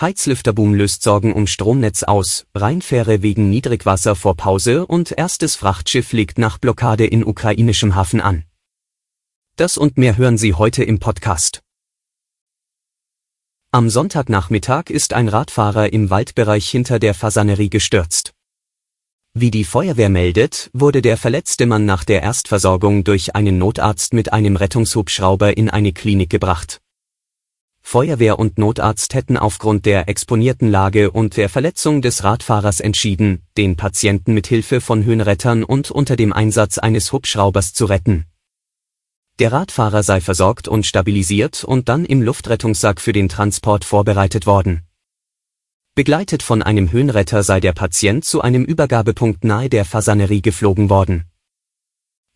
Heizlüfterboom löst Sorgen um Stromnetz aus, Rheinfähre wegen Niedrigwasser vor Pause und erstes Frachtschiff legt nach Blockade in ukrainischem Hafen an. Das und mehr hören Sie heute im Podcast. Am Sonntagnachmittag ist ein Radfahrer im Waldbereich hinter der Fasanerie gestürzt. Wie die Feuerwehr meldet, wurde der verletzte Mann nach der Erstversorgung durch einen Notarzt mit einem Rettungshubschrauber in eine Klinik gebracht. Feuerwehr und Notarzt hätten aufgrund der exponierten Lage und der Verletzung des Radfahrers entschieden, den Patienten mit Hilfe von Höhenrettern und unter dem Einsatz eines Hubschraubers zu retten. Der Radfahrer sei versorgt und stabilisiert und dann im Luftrettungssack für den Transport vorbereitet worden. Begleitet von einem Höhenretter sei der Patient zu einem Übergabepunkt nahe der Fasanerie geflogen worden.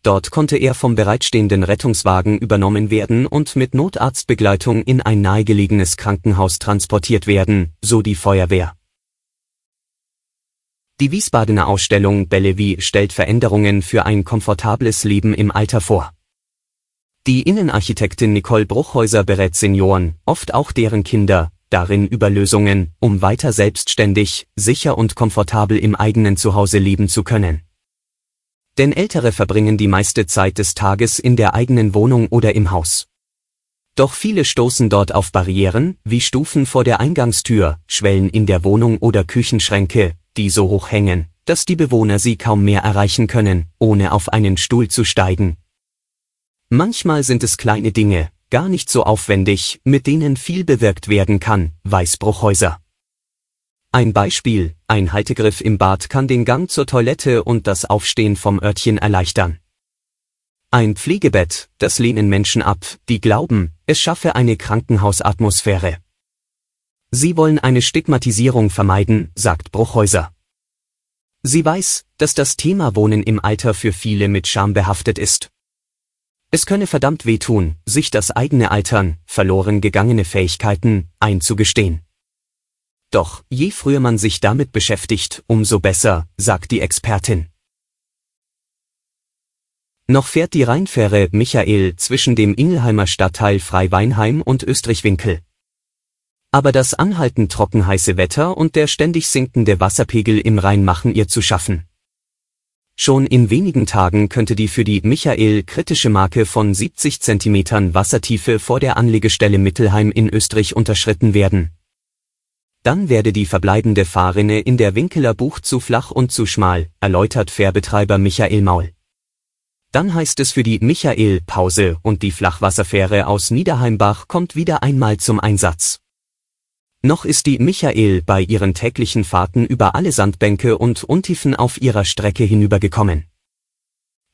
Dort konnte er vom bereitstehenden Rettungswagen übernommen werden und mit Notarztbegleitung in ein nahegelegenes Krankenhaus transportiert werden, so die Feuerwehr. Die Wiesbadener Ausstellung Bellevue stellt Veränderungen für ein komfortables Leben im Alter vor. Die Innenarchitektin Nicole Bruchhäuser berät Senioren, oft auch deren Kinder, darin über Lösungen, um weiter selbstständig, sicher und komfortabel im eigenen Zuhause leben zu können. Denn Ältere verbringen die meiste Zeit des Tages in der eigenen Wohnung oder im Haus. Doch viele stoßen dort auf Barrieren, wie Stufen vor der Eingangstür, Schwellen in der Wohnung oder Küchenschränke, die so hoch hängen, dass die Bewohner sie kaum mehr erreichen können, ohne auf einen Stuhl zu steigen. Manchmal sind es kleine Dinge, gar nicht so aufwendig, mit denen viel bewirkt werden kann, weiß Bruchhäuser. Ein Beispiel, ein Haltegriff im Bad kann den Gang zur Toilette und das Aufstehen vom Örtchen erleichtern. Ein Pflegebett, das lehnen Menschen ab, die glauben, es schaffe eine Krankenhausatmosphäre. Sie wollen eine Stigmatisierung vermeiden, sagt Bruchhäuser. Sie weiß, dass das Thema Wohnen im Alter für viele mit Scham behaftet ist. Es könne verdammt wehtun, sich das eigene Altern, verloren gegangene Fähigkeiten, einzugestehen. Doch je früher man sich damit beschäftigt, umso besser, sagt die Expertin. Noch fährt die Rheinfähre Michael zwischen dem Ingelheimer Stadtteil Freiweinheim und Österreichwinkel. Aber das anhaltend trockenheiße Wetter und der ständig sinkende Wasserpegel im Rhein machen ihr zu schaffen. Schon in wenigen Tagen könnte die für die Michael kritische Marke von 70 cm Wassertiefe vor der Anlegestelle Mittelheim in Österreich unterschritten werden. Dann werde die verbleibende Fahrrinne in der Winkeler Bucht zu flach und zu schmal, erläutert Fährbetreiber Michael Maul. Dann heißt es für die Michael Pause und die Flachwasserfähre aus Niederheimbach kommt wieder einmal zum Einsatz. Noch ist die Michael bei ihren täglichen Fahrten über alle Sandbänke und Untiefen auf ihrer Strecke hinübergekommen.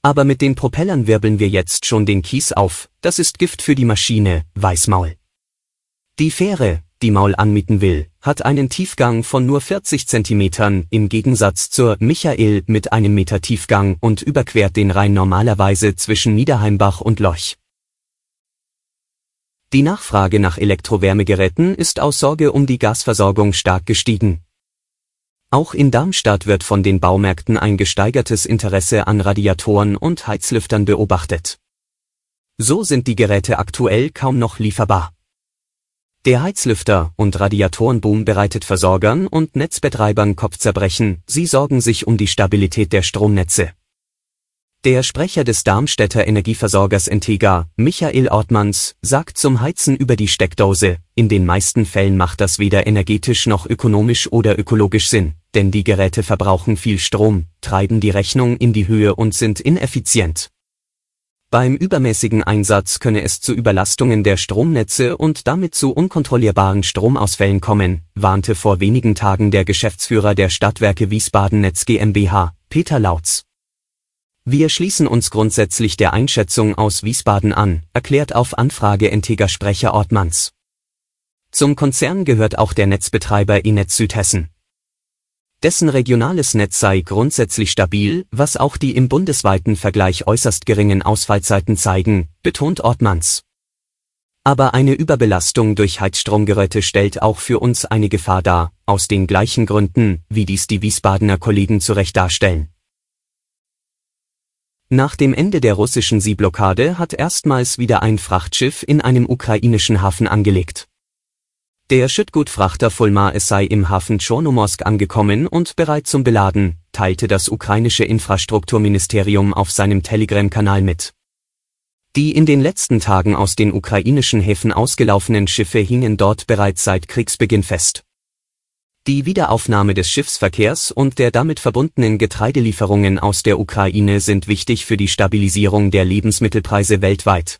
Aber mit den Propellern wirbeln wir jetzt schon den Kies auf, das ist Gift für die Maschine, weiß Maul. Die Fähre, die Maul anmieten will, hat einen Tiefgang von nur 40 Zentimetern im Gegensatz zur Michael mit einem Meter Tiefgang und überquert den Rhein normalerweise zwischen Niederheimbach und Loch. Die Nachfrage nach Elektrowärmegeräten ist aus Sorge um die Gasversorgung stark gestiegen. Auch in Darmstadt wird von den Baumärkten ein gesteigertes Interesse an Radiatoren und Heizlüftern beobachtet. So sind die Geräte aktuell kaum noch lieferbar. Der Heizlüfter- und Radiatorenboom bereitet Versorgern und Netzbetreibern Kopfzerbrechen, sie sorgen sich um die Stabilität der Stromnetze. Der Sprecher des Darmstädter Energieversorgers Entega, Michael Ortmanns, sagt zum Heizen über die Steckdose, in den meisten Fällen macht das weder energetisch noch ökonomisch oder ökologisch Sinn, denn die Geräte verbrauchen viel Strom, treiben die Rechnung in die Höhe und sind ineffizient. Beim übermäßigen Einsatz könne es zu Überlastungen der Stromnetze und damit zu unkontrollierbaren Stromausfällen kommen, warnte vor wenigen Tagen der Geschäftsführer der Stadtwerke Wiesbaden Netz GmbH, Peter Lautz. Wir schließen uns grundsätzlich der Einschätzung aus Wiesbaden an, erklärt auf Anfrage Integer Sprecher Ortmanns. Zum Konzern gehört auch der Netzbetreiber Enetz Südhessen. Dessen regionales Netz sei grundsätzlich stabil, was auch die im bundesweiten Vergleich äußerst geringen Ausfallzeiten zeigen, betont Ortmanns. Aber eine Überbelastung durch Heizstromgeräte stellt auch für uns eine Gefahr dar, aus den gleichen Gründen, wie dies die Wiesbadener Kollegen zu Recht darstellen. Nach dem Ende der russischen Seeblockade hat erstmals wieder ein Frachtschiff in einem ukrainischen Hafen angelegt. Der Schüttgutfrachter Fulma es sei im Hafen Chornomorsk angekommen und bereit zum Beladen, teilte das ukrainische Infrastrukturministerium auf seinem Telegram-Kanal mit. Die in den letzten Tagen aus den ukrainischen Häfen ausgelaufenen Schiffe hingen dort bereits seit Kriegsbeginn fest. Die Wiederaufnahme des Schiffsverkehrs und der damit verbundenen Getreidelieferungen aus der Ukraine sind wichtig für die Stabilisierung der Lebensmittelpreise weltweit.